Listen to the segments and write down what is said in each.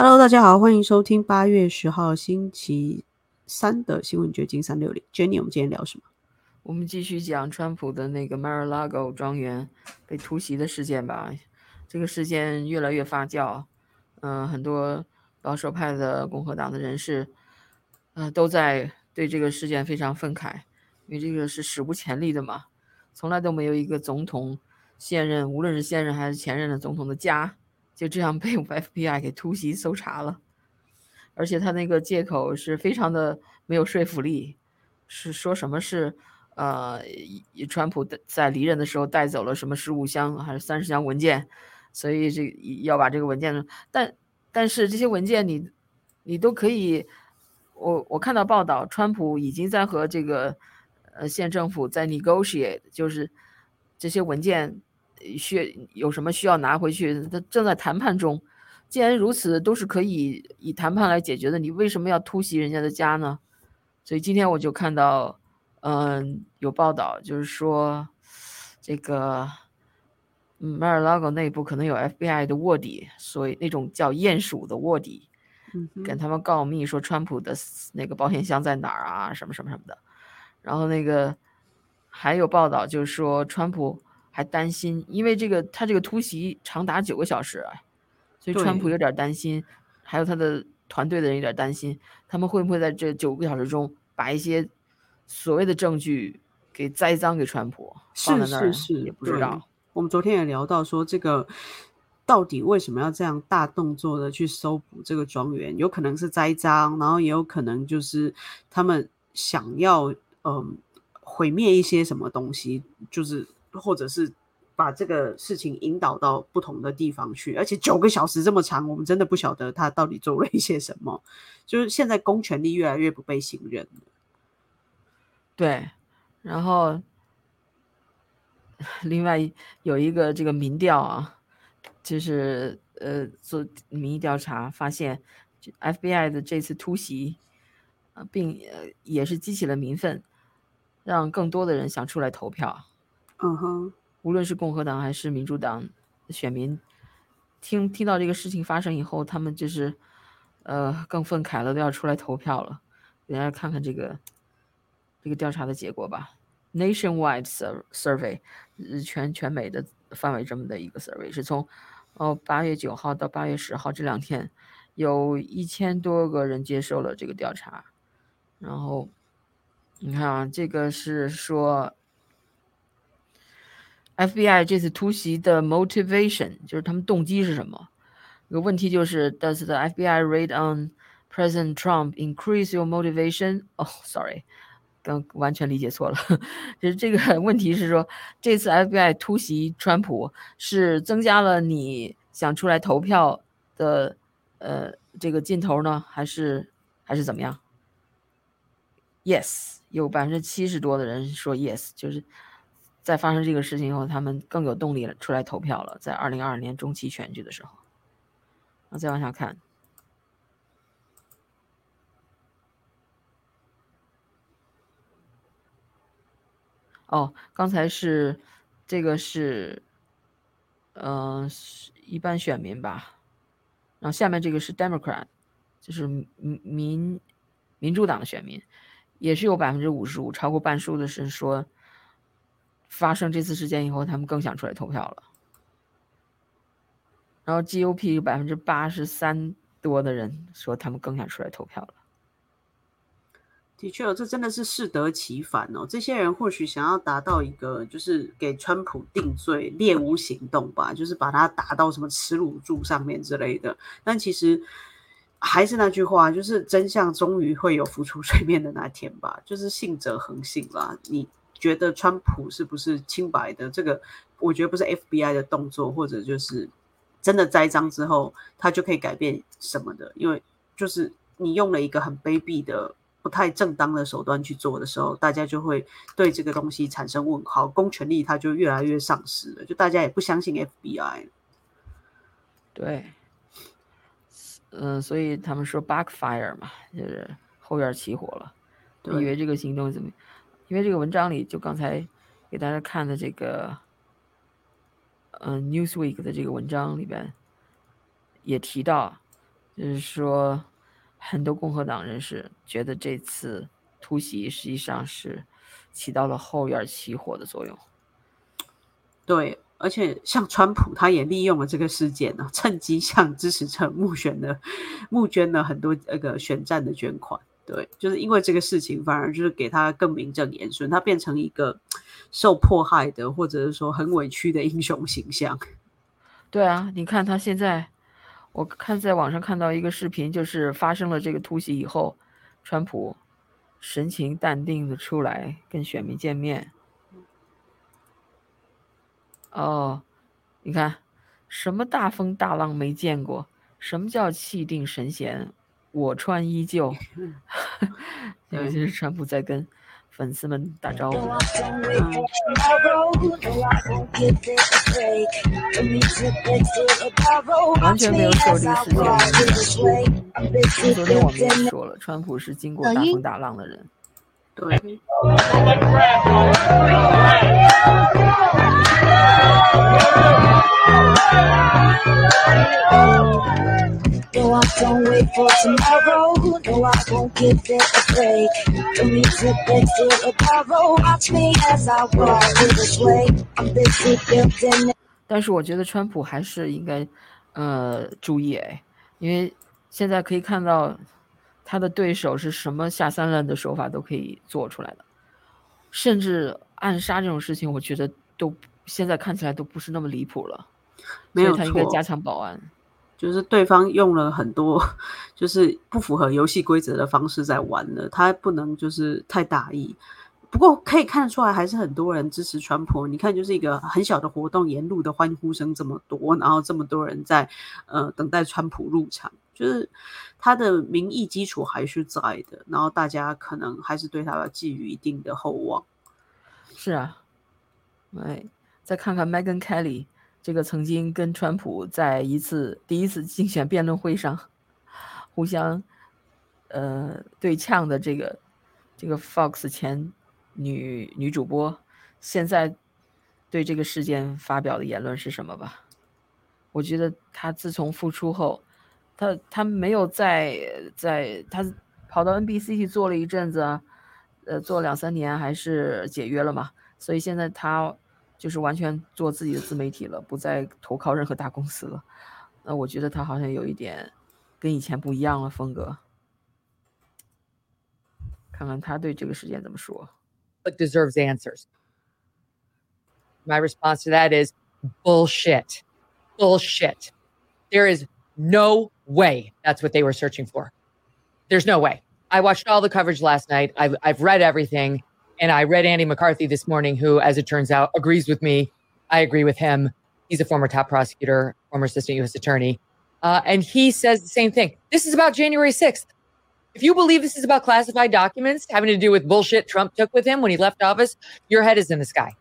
Hello，大家好，欢迎收听八月十号星期三的新闻掘金三六零。Jenny，我们今天聊什么？我们继续讲川普的那个 Mar-a-Lago 庄园被突袭的事件吧。这个事件越来越发酵，嗯、很多保守派的共和党的人士，呃，都在对这个事件非常愤慨，因为这个是史无前例的嘛，从来都没有一个总统现任，无论是现任还是前任的总统的家，就这样被 FBI 给突袭搜查了，而且他那个借口是非常的没有说服力，是说什么是呃，川普在离任的时候带走了什么十五箱还是三十箱文件，所以这要把这个文件，但但是这些文件你你都可以，我我看到报道，川普已经在和这个呃县政府在 negotiate，就是这些文件需有什么需要拿回去，他正在谈判中。既然如此，都是可以以谈判来解决的，你为什么要突袭人家的家呢？所以今天我就看到，嗯，有报道，就是说这个，嗯，Mar-a-Lago 内部可能有 FBI 的卧底，所以那种叫鼹鼠的卧底，嗯，跟他们告密说川普的那个保险箱在哪儿啊，什么什么什么的。然后那个还有报道，就是说川普还担心，因为这个他这个突袭长达九个小时啊，所以川普有点担心，还有他的团队的人有点担心，他们会不会在这九个小时中把一些所谓的证据给栽赃给川普，放是在那儿是是，也不知道。我们昨天也聊到说，这个到底为什么要这样大动作的去搜捕这个庄园？有可能是栽赃，然后也有可能就是他们想要嗯毁灭一些什么东西，就是或者是。把这个事情引导到不同的地方去，而且九个小时这么长，我们真的不晓得他到底做了一些什么。就是现在公权力越来越不被信任。对，然后 另外有一个这个民调啊，就是呃做民意调查发现，FBI 的这次突袭，呃，并也是激起了民愤，让更多的人想出来投票。嗯哼，无论是共和党还是民主党选民，听听到这个事情发生以后，他们就是呃更愤慨了，都要出来投票了。给大家看看这个这个调查的结果吧。Nationwide survey，全全美的范围这么的一个 survey，是从哦八月九号到八月十号这两天，有一千多个人接受了这个调查。然后你看啊，这个是说 FBI 这次突袭的 motivation 就是他们动机是什么？有问题就是，Does the FBI raid on President Trump increase your motivation？哦、s o r r y 刚完全理解错了。就是这个问题是说，这次 FBI 突袭川普是增加了你想出来投票的呃这个劲头呢，还是还是怎么样？Yes，有百分之七十多的人说 yes，就是在发生这个事情以后，他们更有动力了出来投票了。在二零二二年中期选举的时候，那再往下看，哦，刚才是这个是，嗯、是一般选民吧，然后下面这个是 Democrat，就是民民民主党的选民，也是有百分之五十五，超过半数的是说，发生这次事件以后，他们更想出来投票了。然后 GOP 有百分之八十三多的人说他们更想出来投票了。的确，这真的是适得其反哦。这些人或许想要达到一个，就是给川普定罪、猎巫行动吧，就是把他打到什么耻辱柱上面之类的。但其实还是那句话，就是真相终于会有浮出水面的那天吧。就是信者恒信啦。你觉得川普是不是清白的？这个我觉得不是 FBI 的动作，或者就是真的栽赃之后，他就可以改变什么的。因为就是你用了一个很卑鄙的。不太正当的手段去做的时候，大家就会对这个东西产生问号，公权力它就越来越丧失了，就大家也不相信 FBI。对，嗯，所以他们说 backfire 嘛，就是后院起火了。以为这个行动怎么？因为这个文章里，就刚才给大家看的这个，嗯，Newsweek 的这个文章里边也提到，就是说，很多共和党人士觉得这次突袭实际上是起到了后院起火的作用。对，而且像川普，他也利用了这个事件呢，趁机向支持者募选的募捐了很多那个选战的捐款。对，就是因为这个事情，反而就是给他更名正言顺，他变成一个受迫害的，或者是说很委屈的英雄形象。对啊，你看他现在，我看在网上看到一个视频，就是发生了这个突袭以后，川普神情淡定的出来跟选民见面。哦，你看，什么大风大浪没见过？什么叫气定神闲？我穿依旧，尤其是川普在跟粉丝们打招呼。完全没有受这个事件影响。昨天我们也说了，川普是经过大风大浪的人。对。但是我觉得川普还是应该，呃，注意哎，因为现在可以看到他的对手是什么下三滥的手法都可以做出来的，甚至暗杀这种事情，我觉得都现在看起来都不是那么离谱了，没有他应该加强保安。就是对方用了很多，就是不符合游戏规则的方式在玩了，他不能就是太大意。不过可以看得出来，还是很多人支持川普。你看，就是一个很小的活动，沿路的欢呼声这么多，然后这么多人在呃等待川普入场，就是他的民意基础还是在的，然后大家可能还是对他寄予一定的厚望。是啊，哎，再看看 Megan Kelly。这个曾经跟川普在一次第一次竞选辩论会上互相呃对呛的这个这个 Fox 前女女主播，现在对这个事件发表的言论是什么吧？我觉得他自从复出后，他他没有在在他跑到 NBC 去做了一阵子，呃，做两三年还是解约了嘛，所以现在他。就是完全做自己的自媒体了，不再投靠任何大公司了。那我觉得他好像有一点跟以前不一样了风格。看看他对这个事件怎么说。But deserves answers. My response to that is bullshit. Bullshit. There is no way that's what they were searching for. There's no way. I watched all the coverage last night. I've, I've read everything. And I read Andy McCarthy this morning, who, as it turns out, agrees with me. I agree with him. He's a former top prosecutor, former assistant U.S. attorney. Uh, and he says the same thing. This is about January 6th. If you believe this is about classified documents having to do with bullshit Trump took with him when he left office, your head is in the sky.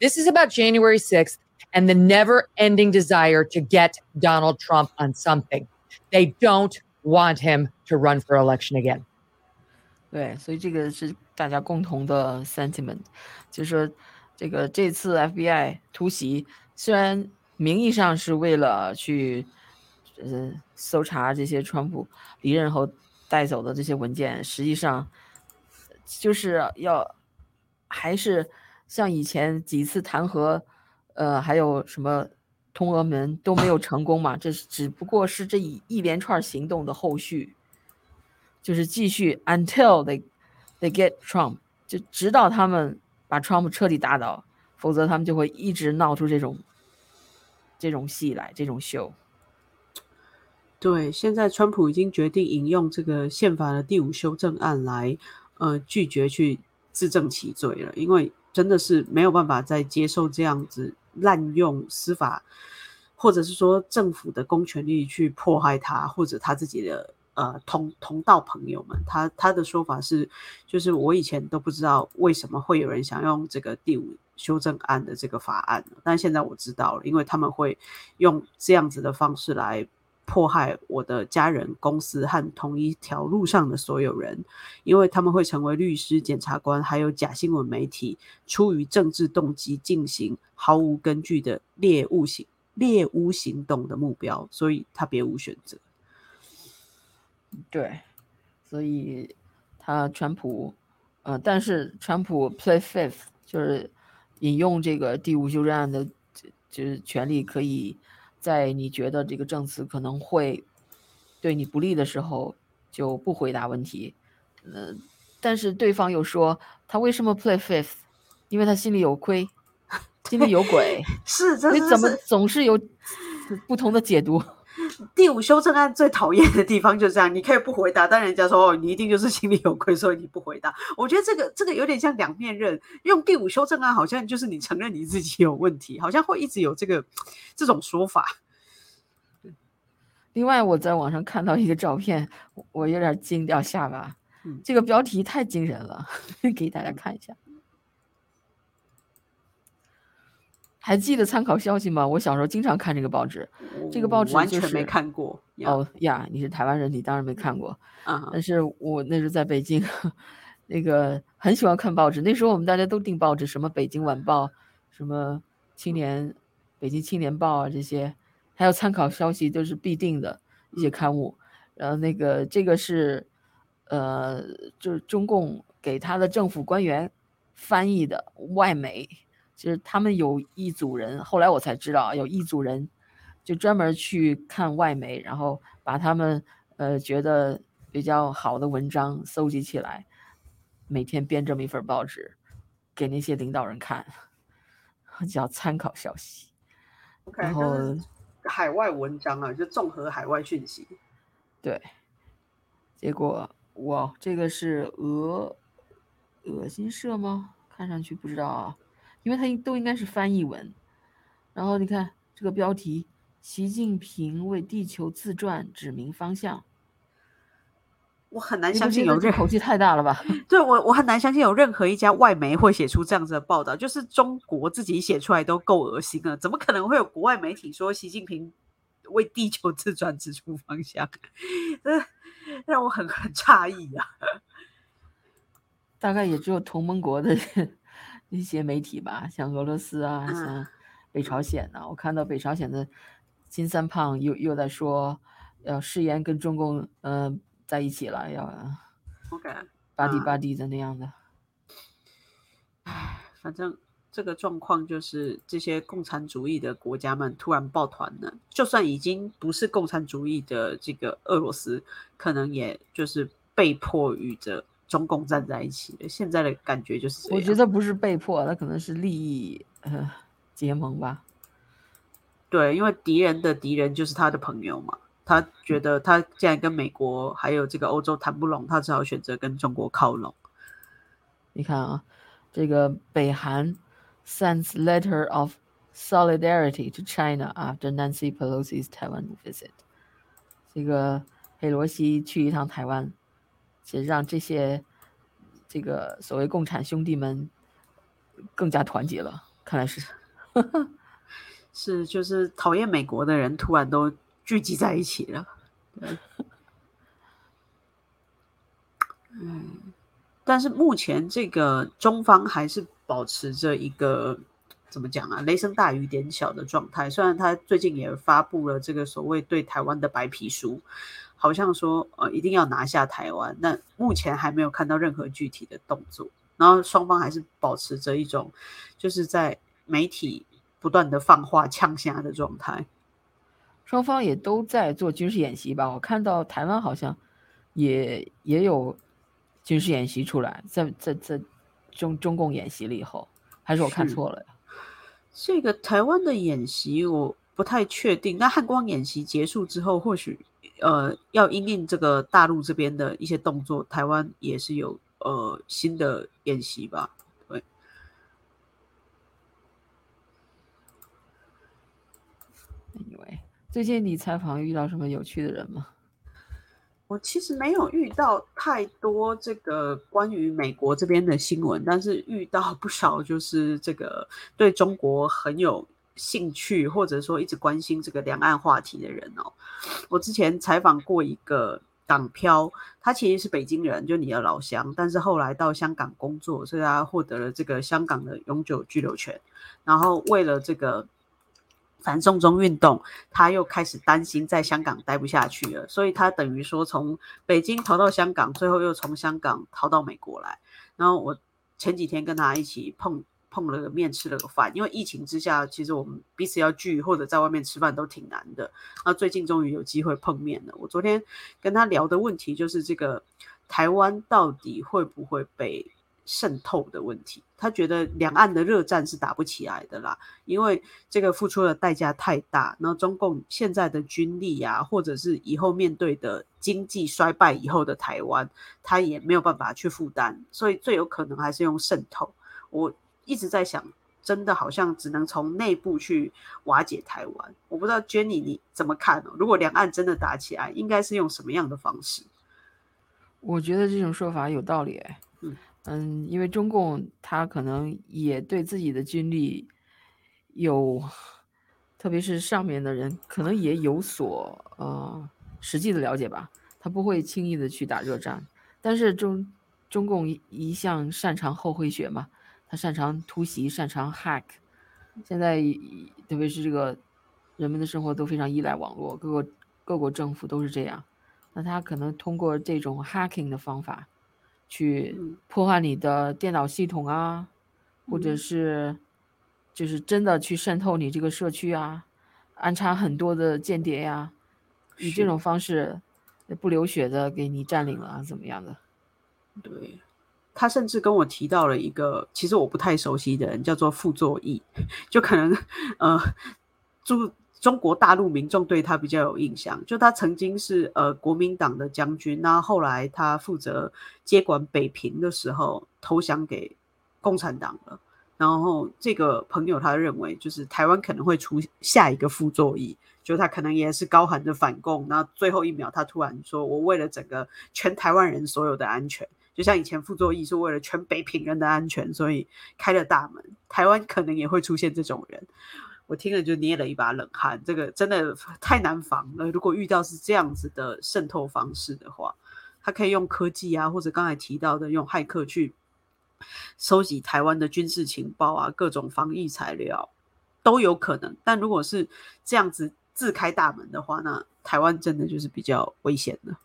This is about January 6th and the never ending desire to get Donald Trump on something. They don't want him to run for election again. 对，所以这个是大家共同的 sentiment，就是说，这个这次 FBI 突袭虽然名义上是为了去，呃，搜查这些川普离任后带走的这些文件，实际上就是要还是像以前几次弹劾，呃，还有什么通俄门都没有成功嘛，这只不过是这一一连串行动的后续，就是继续 until they。They get Trump，就直到他们把 Trump 彻底打倒，否则他们就会一直闹出这种这种戏来，这种秀。对，现在川普已经决定引用这个宪法的第五修正案来，呃，拒绝去自证其罪了，因为真的是没有办法再接受这样子滥用司法，或者是说政府的公权力去迫害他，或者他自己的。呃，同同道朋友们，他他的说法是，就是我以前都不知道为什么会有人想用这个第五修正案的这个法案，但现在我知道了，因为他们会用这样子的方式来迫害我的家人、公司和同一条路上的所有人，因为他们会成为律师、检察官，还有假新闻媒体，出于政治动机进行毫无根据的猎物行猎巫行动的目标，所以他别无选择。对，所以他川普，呃，但是川普 play fifth，就是引用这个第五修正案的，就是权利，可以在你觉得这个证词可能会对你不利的时候，就不回答问题。呃，但是对方又说他为什么 play fifth？因为他心里有亏，心里有鬼。是，这是你怎么总是有不同的解读？第五修正案最讨厌的地方就是这样，你可以不回答，但人家说哦，你一定就是心里有愧，所以你不回答。我觉得这个这个有点像两面刃，用第五修正案好像就是你承认你自己有问题，好像会一直有这个这种说法。另外，我在网上看到一个照片，我我有点惊掉下巴。嗯这个标题太惊人了，给大家看一下。还记得参考消息吗？我小时候经常看这个报纸。这个报纸就完全没看过。哦呀，你是台湾人，你当然没看过。啊，但是我那时候在北京，那个很喜欢看报纸。那时候我们大家都订报纸，什么《北京晚报》、什么《青年》、《北京青年报》啊这些，还有参考消息都是必定的一些刊物。然后那个这个是，呃，就是中共给他的政府官员翻译的外媒，就是他们有一组人，后来我才知道啊有一组人就专门去看外媒，然后把他们呃觉得比较好的文章搜集起来，每天编这么一份报纸给那些领导人看，叫参考消息。OK，然后海外文章啊，就综合海外讯息。对，结果哇，这个是俄恶心社吗？看上去不知道啊，因为它都应该是翻译文。然后你看这个标题：习近平为地球自转指明方向。我很难相信有这口气太大了吧？对我，我很难相信有任何一家外媒会写出这样子的报道，就是中国自己写出来都够恶心了，怎么可能会有国外媒体说习近平为地球自转指出方向？这 让我很很诧异啊！大概也只有同盟国的一些媒体吧，像俄罗斯啊，嗯像北朝鲜呐、我看到北朝鲜的金三胖又又在说，要誓言跟中共嗯、呃在一起了，要不敢巴蒂啊。巴蒂的那样的。唉。反正这个状况就是这些共产主义的国家们突然抱团了，就算已经不是共产主义的这个俄罗斯，可能也就是被迫与着中共站在一起了。现在的感觉就是。我觉得不是被迫，他可能是利益呃结盟吧。对，因为敌人的敌人就是他的朋友嘛。他觉得他既然跟美国还有这个欧洲谈不拢，他只好选择跟中国靠拢。你看啊，这个北韩 sends letter of solidarity to China after Nancy Pelosi's Taiwan visit。这个佩洛西去一趟台湾，其实让这些这个所谓共产兄弟们更加团结了。看来是，是，就是讨厌美国的人突然都聚集在一起了。嗯，但是目前这个中方还是保持着一个怎么讲啊，雷声大雨点小的状态。虽然他最近也发布了这个所谓对台湾的白皮书，好像说呃一定要拿下台湾，那目前还没有看到任何具体的动作。然后双方还是保持着一种就是在媒体不断的放话呛虾的状态。双方也都在做军事演习吧？我看到台湾好像也也有军事演习出来，在在在中中共演习了以后，还是我看是错了呀？这个台湾的演习我不太确定，那汉光演习结束之后，或许呃要因应这个大陆这边的一些动作，台湾也是有呃新的演习吧？对，Anyway，最近你采访遇到什么有趣的人吗？我其实没有遇到太多这个关于美国这边的新闻，但是遇到不少就是这个对中国很有兴趣，或者说一直关心这个两岸话题的人哦。我之前采访过一个港漂，他其实是北京人，就你的老乡，但是后来到香港工作，所以他获得了这个香港的永久居留权，然后为了这个。反送中运动，他又开始担心在香港待不下去了，所以他等于说从北京逃到香港，最后又从香港逃到美国来。然后我前几天跟他一起碰碰了个面，吃了个饭，因为疫情之下，其实我们彼此要聚或者在外面吃饭都挺难的。那最近终于有机会碰面了。我昨天跟他聊的问题就是这个台湾到底会不会被？渗透的问题，他觉得两岸的热战是打不起来的啦，因为这个付出的代价太大。然后中共现在的军力啊，或者是以后面对的经济衰败以后的台湾，他也没有办法去负担，所以最有可能还是用渗透。我一直在想，真的好像只能从内部去瓦解台湾。我不知道 Jenny 你怎么看呢？如果两岸真的打起来，应该是用什么样的方式？我觉得这种说法有道理，嗯。嗯，因为中共他可能也对自己的军力有，特别是上面的人可能也有所呃实际的了解吧，他不会轻易的去打热战。但是中中共一向擅长后会血嘛，他擅长突袭，擅长 hack。现在特别是这个人们的生活都非常依赖网络，各个各国政府都是这样，那他可能通过这种 hacking 的方法。去破坏你的电脑系统啊，或者是就是真的去渗透你这个社区啊，安插很多的间谍呀，以这种方式不流血的给你占领了怎么样的？对他甚至跟我提到了一个其实我不太熟悉的人，叫做傅作义，就可能呃中。中国大陆民众对他比较有印象，就他曾经是呃国民党的将军，那后来他负责接管北平的时候投降给共产党了。然后这个朋友他认为，就是台湾可能会出下一个傅作义，就他可能也是高喊着反共，那最后一秒他突然说：“我为了整个全台湾人所有的安全，就像以前傅作义是为了全北平人的安全，所以开了大门。台湾可能也会出现这种人。”我听了就捏了一把冷汗，这个真的太难防了。如果遇到是这样子的渗透方式的话，他可以用科技啊，或者刚才提到的用骇客去收集台湾的军事情报啊，各种防疫材料都有可能。但如果是这样子自开大门的话，那台湾真的就是比较危险的。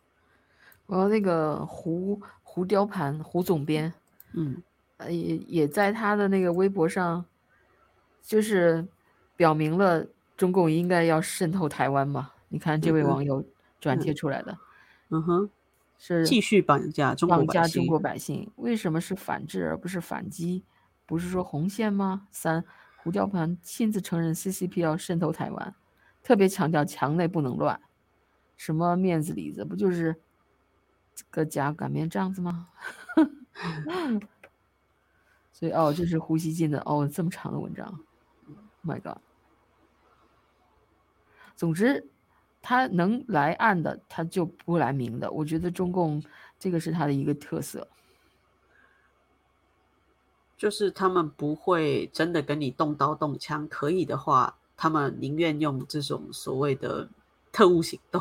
我那个胡胡雕盘胡总编，嗯，也也在他的那个微博上，就是。表明了中共应该要渗透台湾嘛？你看这位网友转贴出来的，嗯哼，是继续绑架中绑架中国百姓。为什么是反制而不是反击？不是说红线吗？三胡椒盘亲自承认 CCP 要渗透台湾，特别强调墙内不能乱。什么面子里子？不就是个假擀面杖子吗？所以哦，这是呼吸进的哦，这么长的文章，My God。总之，他能来暗的，他就不来明的。我觉得中共这个是他的一个特色，就是他们不会真的跟你动刀动枪，可以的话，他们宁愿用这种所谓的特务行动，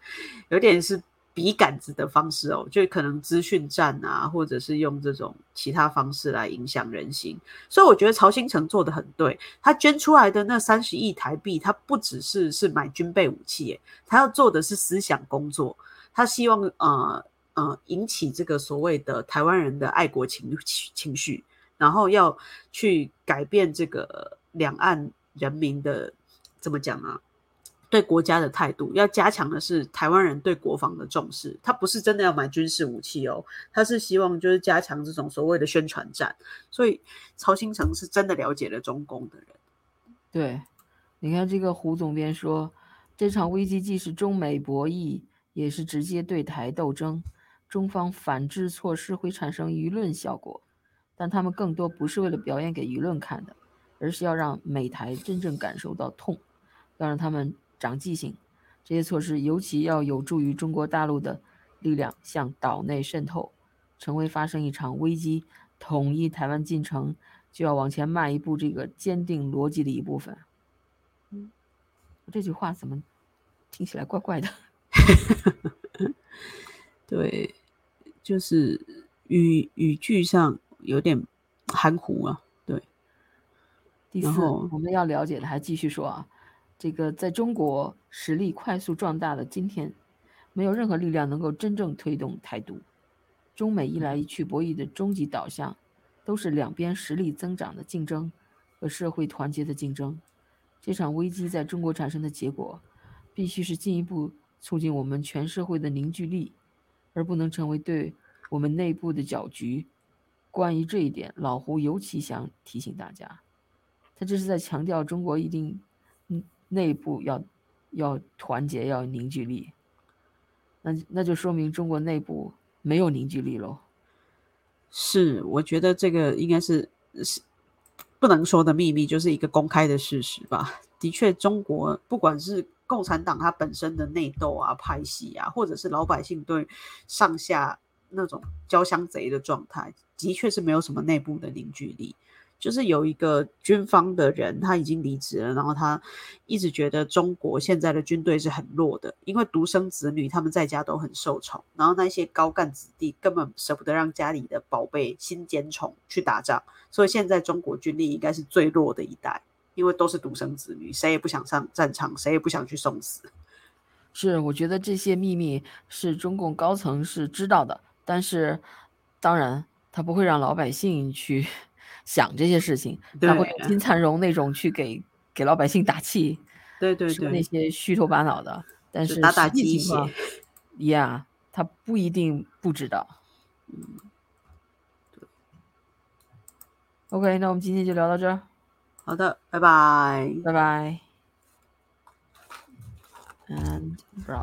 有点是。笔杆子的方式哦，就可能资讯战啊，或者是用这种其他方式来影响人心。所以我觉得曹新成做的很对，他捐出来的那三十亿台币，他不只是是买军备武器，他要做的是思想工作。他希望呃呃引起这个所谓的台湾人的爱国情情绪，然后要去改变这个两岸人民的怎么讲啊？对国家的态度要加强的是台湾人对国防的重视，他不是真的要买军事武器哦，他是希望就是加强这种所谓的宣传战。所以曹新成是真的了解了中共的人。对，你看这个胡总编说，这场危机既是中美博弈，也是直接对台斗争。中方反制措施会产生舆论效果，但他们更多不是为了表演给舆论看的，而是要让美台真正感受到痛，要让他们。长记性，这些措施尤其要有助于中国大陆的力量向岛内渗透，成为发生一场危机、统一台湾进程就要往前迈一步这个坚定逻辑的一部分。嗯，这句话怎么听起来怪怪的？对，就是语语句上有点含糊啊。对。第四，我们要了解的还继续说啊。这个在中国实力快速壮大的今天，没有任何力量能够真正推动台独。中美一来一去博弈的终极导向，都是两边实力增长的竞争和社会团结的竞争。这场危机在中国产生的结果，必须是进一步促进我们全社会的凝聚力，而不能成为对我们内部的搅局。关于这一点，老胡尤其想提醒大家，他这是在强调中国一定，嗯，内部要要团结，要凝聚力。那那就说明中国内部没有凝聚力喽。是，我觉得这个应该是是不能说的秘密，就是一个公开的事实吧。的确，中国不管是共产党它本身的内斗啊、派系啊，或者是老百姓对上下那种交相贼的状态，的确是没有什么内部的凝聚力。就是有一个军方的人，他已经离职了，然后他一直觉得中国现在的军队是很弱的，因为独生子女他们在家都很受宠，然后那些高干子弟根本舍不得让家里的宝贝新奸宠去打仗，所以现在中国军力应该是最弱的一代，因为都是独生子女，谁也不想上战场，谁也不想去送死。是，我觉得这些秘密是中共高层是知道的，但是当然他不会让老百姓去。想这些事情，他会金灿荣那种去给给老百姓打气，对对对，那些虚头巴脑的，但是打打鸡血，Yeah，他不一定不知道。嗯，对。OK，那我们今天就聊到这儿。好的，拜拜，拜拜。And bro.